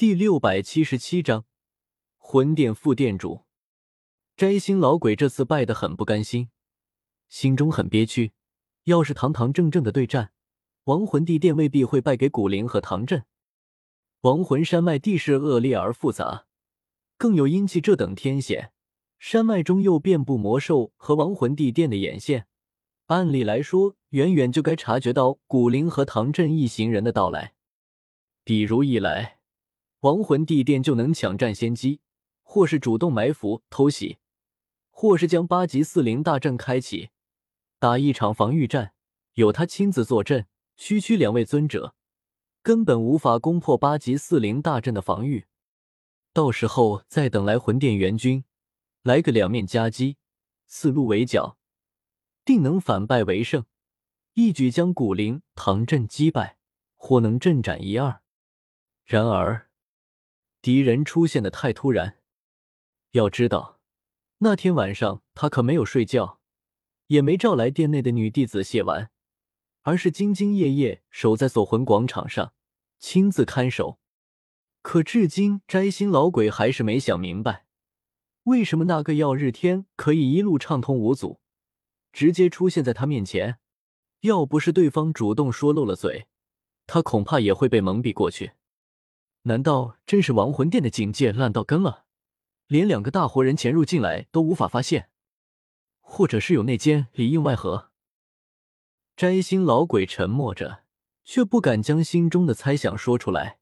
第六百七十七章，魂殿副殿主摘星老鬼这次败得很不甘心，心中很憋屈。要是堂堂正正的对战，亡魂地殿未必会败给古灵和唐震。亡魂山脉地势恶劣而复杂，更有阴气这等天险，山脉中又遍布魔兽和亡魂地殿的眼线，按理来说，远远就该察觉到古灵和唐震一行人的到来。比如一来。亡魂地殿就能抢占先机，或是主动埋伏偷袭，或是将八级四灵大阵开启，打一场防御战。有他亲自坐镇，区区两位尊者根本无法攻破八级四灵大阵的防御。到时候再等来魂殿援军，来个两面夹击，四路围剿，定能反败为胜，一举将古灵、唐阵击败，或能阵斩一二。然而。敌人出现的太突然，要知道，那天晚上他可没有睡觉，也没召来殿内的女弟子谢完，而是兢兢业业守在锁魂广场上，亲自看守。可至今，摘星老鬼还是没想明白，为什么那个耀日天可以一路畅通无阻，直接出现在他面前。要不是对方主动说漏了嘴，他恐怕也会被蒙蔽过去。难道真是亡魂殿的警戒烂到根了，连两个大活人潜入进来都无法发现？或者是有内奸里应外合？摘星老鬼沉默着，却不敢将心中的猜想说出来，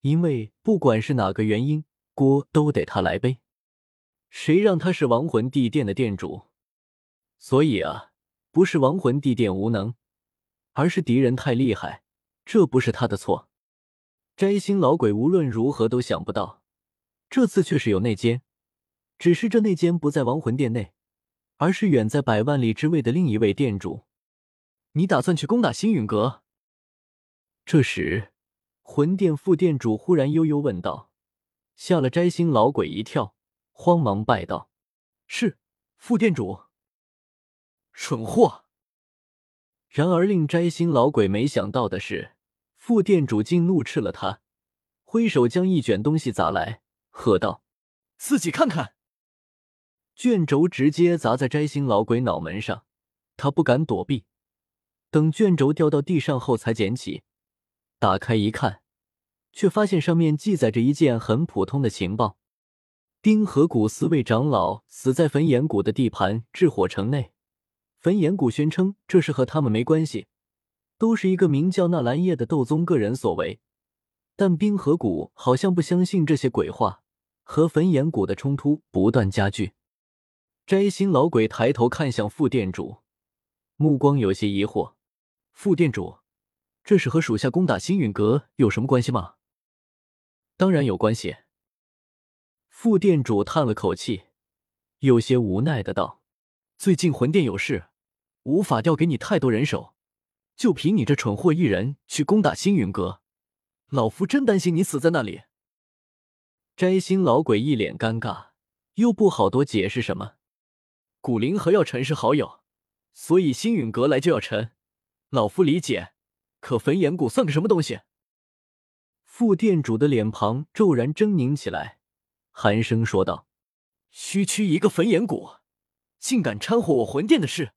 因为不管是哪个原因，锅都得他来背。谁让他是亡魂地殿的殿主？所以啊，不是亡魂地殿无能，而是敌人太厉害，这不是他的错。摘星老鬼无论如何都想不到，这次却是有内奸，只是这内奸不在亡魂殿内，而是远在百万里之外的另一位殿主。你打算去攻打星陨阁？这时，魂殿副殿主忽然悠悠问道，吓了摘星老鬼一跳，慌忙拜道：“是副殿主。”蠢货！然而令摘星老鬼没想到的是。副店主竟怒斥了他，挥手将一卷东西砸来，喝道：“自己看看！”卷轴直接砸在摘星老鬼脑门上，他不敢躲避。等卷轴掉到地上后，才捡起，打开一看，却发现上面记载着一件很普通的情报：冰河谷四位长老死在焚炎谷的地盘炽火城内，焚炎谷宣称这事和他们没关系。都是一个名叫纳兰叶的斗宗个人所为，但冰河谷好像不相信这些鬼话，和焚炎谷的冲突不断加剧。摘星老鬼抬头看向副店主，目光有些疑惑：“副店主，这是和属下攻打星陨阁有什么关系吗？”“当然有关系。”副店主叹了口气，有些无奈的道：“最近魂殿有事，无法调给你太多人手。”就凭你这蠢货一人去攻打星陨阁，老夫真担心你死在那里。摘星老鬼一脸尴尬，又不好多解释什么。古灵和药尘是好友，所以星陨阁来就要尘，老夫理解。可焚炎谷算个什么东西？副店主的脸庞骤然狰狞起来，寒声说道：“区区一个焚炎谷，竟敢掺和我魂殿的事，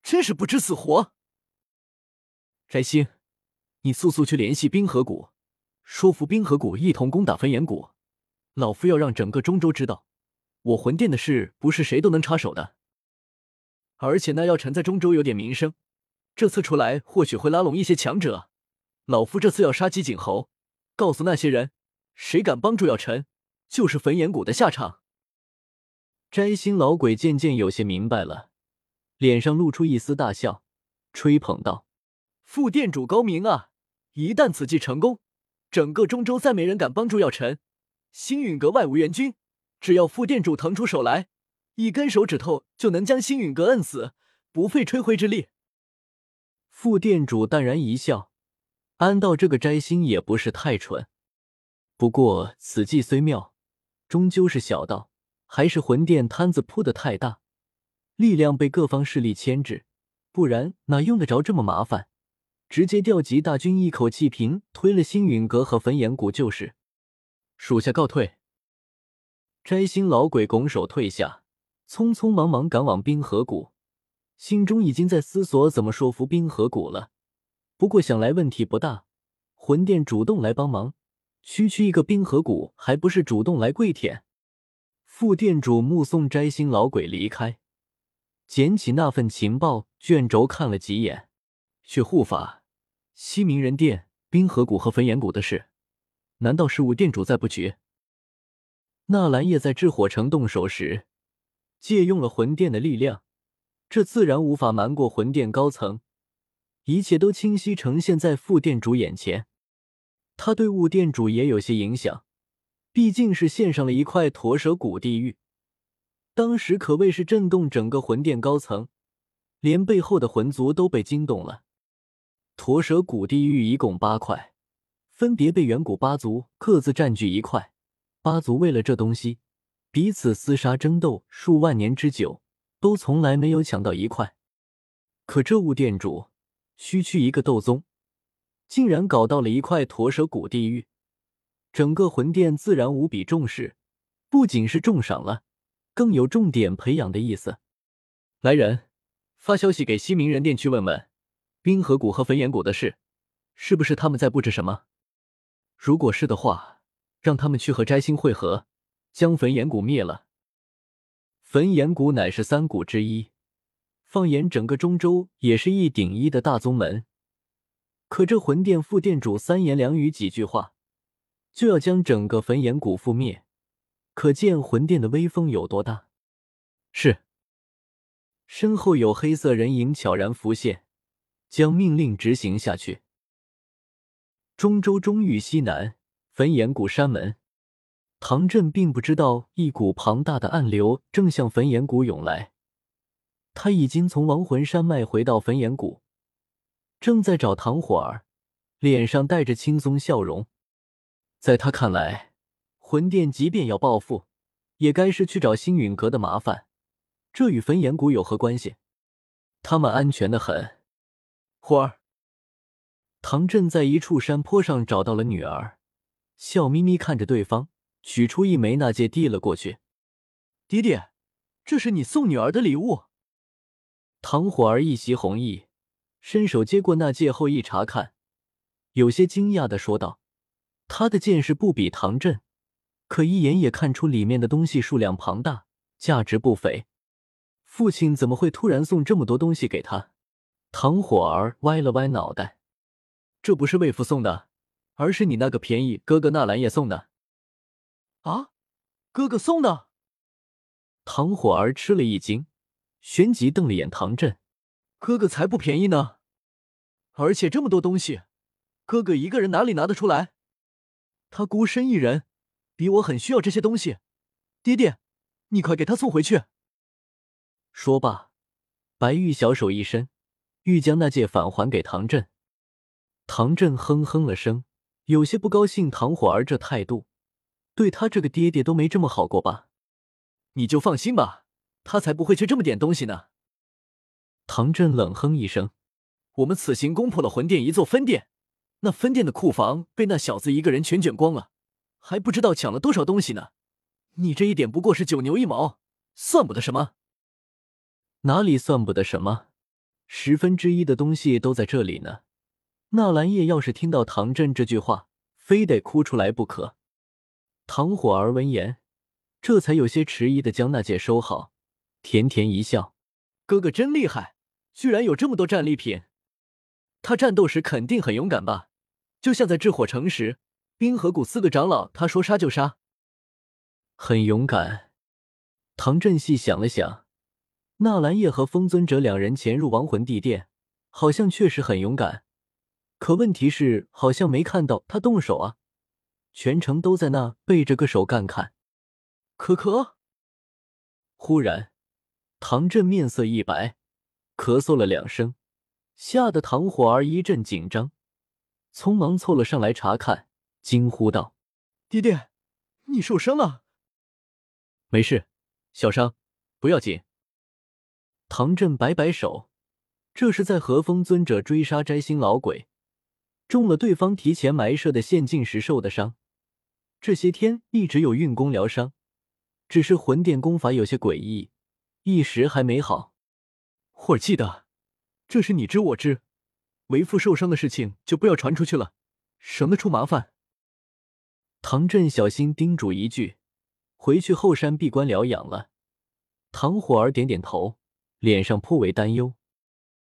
真是不知死活！”摘星，你速速去联系冰河谷，说服冰河谷一同攻打焚炎谷。老夫要让整个中州知道，我魂殿的事不是谁都能插手的。而且那药尘在中州有点名声，这次出来或许会拉拢一些强者。老夫这次要杀鸡儆猴，告诉那些人，谁敢帮助药尘，就是焚炎谷的下场。摘星老鬼渐渐有些明白了，脸上露出一丝大笑，吹捧道。副店主高明啊！一旦此计成功，整个中州再没人敢帮助药尘。星陨阁外无援军，只要副店主腾出手来，一根手指头就能将星陨阁摁死，不费吹灰之力。副店主淡然一笑，安道这个摘星也不是太蠢。不过此计虽妙，终究是小道，还是魂殿摊子铺的太大，力量被各方势力牵制，不然哪用得着这么麻烦？直接调集大军，一口气平推了星陨阁和焚炎谷就是。属下告退。摘星老鬼拱手退下，匆匆忙忙赶往冰河谷，心中已经在思索怎么说服冰河谷了。不过想来问题不大，魂殿主动来帮忙，区区一个冰河谷还不是主动来跪舔？副店主目送摘星老鬼离开，捡起那份情报卷轴看了几眼。血护法、西冥人殿、冰河谷和焚炎谷的事，难道是五殿主在布局？纳兰叶在炽火城动手时，借用了魂殿的力量，这自然无法瞒过魂殿高层，一切都清晰呈现在副殿主眼前。他对雾殿主也有些影响，毕竟是献上了一块驼蛇谷地狱，当时可谓是震动整个魂殿高层，连背后的魂族都被惊动了。驼蛇谷地狱一共八块，分别被远古八族各自占据一块。八族为了这东西，彼此厮杀争斗数万年之久，都从来没有抢到一块。可这物店主区区一个斗宗，竟然搞到了一块驼蛇谷地狱，整个魂殿自然无比重视，不仅是重赏了，更有重点培养的意思。来人，发消息给西冥人殿去问问，冰河谷和焚炎谷的事，是不是他们在布置什么？如果是的话。让他们去和摘星会合，将焚炎谷灭了。焚炎谷乃是三谷之一，放眼整个中州也是一顶一的大宗门。可这魂殿副殿主三言两语几句话，就要将整个焚炎谷覆灭，可见魂殿的威风有多大。是，身后有黑色人影悄然浮现，将命令执行下去。中州中域西南。焚岩谷山门，唐振并不知道一股庞大的暗流正向焚岩谷涌来。他已经从亡魂山脉回到焚岩谷，正在找唐火儿，脸上带着轻松笑容。在他看来，魂殿即便要报复，也该是去找星陨阁的麻烦，这与焚岩谷有何关系？他们安全的很。火儿，唐振在一处山坡上找到了女儿。笑眯眯看着对方，取出一枚纳戒递了过去。爹爹，这是你送女儿的礼物。唐火儿一袭红衣，伸手接过纳戒后一查看，有些惊讶的说道：“他的见识不比唐振，可一眼也看出里面的东西数量庞大，价值不菲。父亲怎么会突然送这么多东西给他？”唐火儿歪了歪脑袋：“这不是为父送的。”而是你那个便宜哥哥纳兰叶送的，啊，哥哥送的。唐火儿吃了一惊，旋即瞪了眼唐振：“哥哥才不便宜呢！而且这么多东西，哥哥一个人哪里拿得出来？他孤身一人，比我很需要这些东西。爹爹，你快给他送回去。”说罢，白玉小手一伸，欲将那戒返还给唐振。唐振哼哼了声。有些不高兴，唐火儿这态度，对他这个爹爹都没这么好过吧？你就放心吧，他才不会缺这么点东西呢。唐振冷哼一声：“我们此行攻破了魂殿一座分殿，那分殿的库房被那小子一个人全卷光了，还不知道抢了多少东西呢。你这一点不过是九牛一毛，算不得什么。哪里算不得什么？十分之一的东西都在这里呢。”纳兰叶要是听到唐振这句话，非得哭出来不可。唐火儿闻言，这才有些迟疑的将那戒收好，甜甜一笑：“哥哥真厉害，居然有这么多战利品。他战斗时肯定很勇敢吧？就像在炽火城时，冰河谷四个长老，他说杀就杀，很勇敢。”唐振细想了想，纳兰叶和风尊者两人潜入亡魂地殿，好像确实很勇敢。可问题是，好像没看到他动手啊，全程都在那背着个手干看。可可，忽然，唐振面色一白，咳嗽了两声，吓得唐火儿一阵紧张，匆忙凑了上来查看，惊呼道：“爹爹，你受伤了？”“没事，小伤，不要紧。”唐振摆摆手，这是在和风尊者追杀摘星老鬼。中了对方提前埋设的陷阱时受的伤，这些天一直有运功疗伤，只是魂殿功法有些诡异，一时还没好。霍儿记得，这是你知我知，为父受伤的事情就不要传出去了，省得出麻烦。唐振小心叮嘱一句，回去后山闭关疗养了。唐火儿点点头，脸上颇为担忧。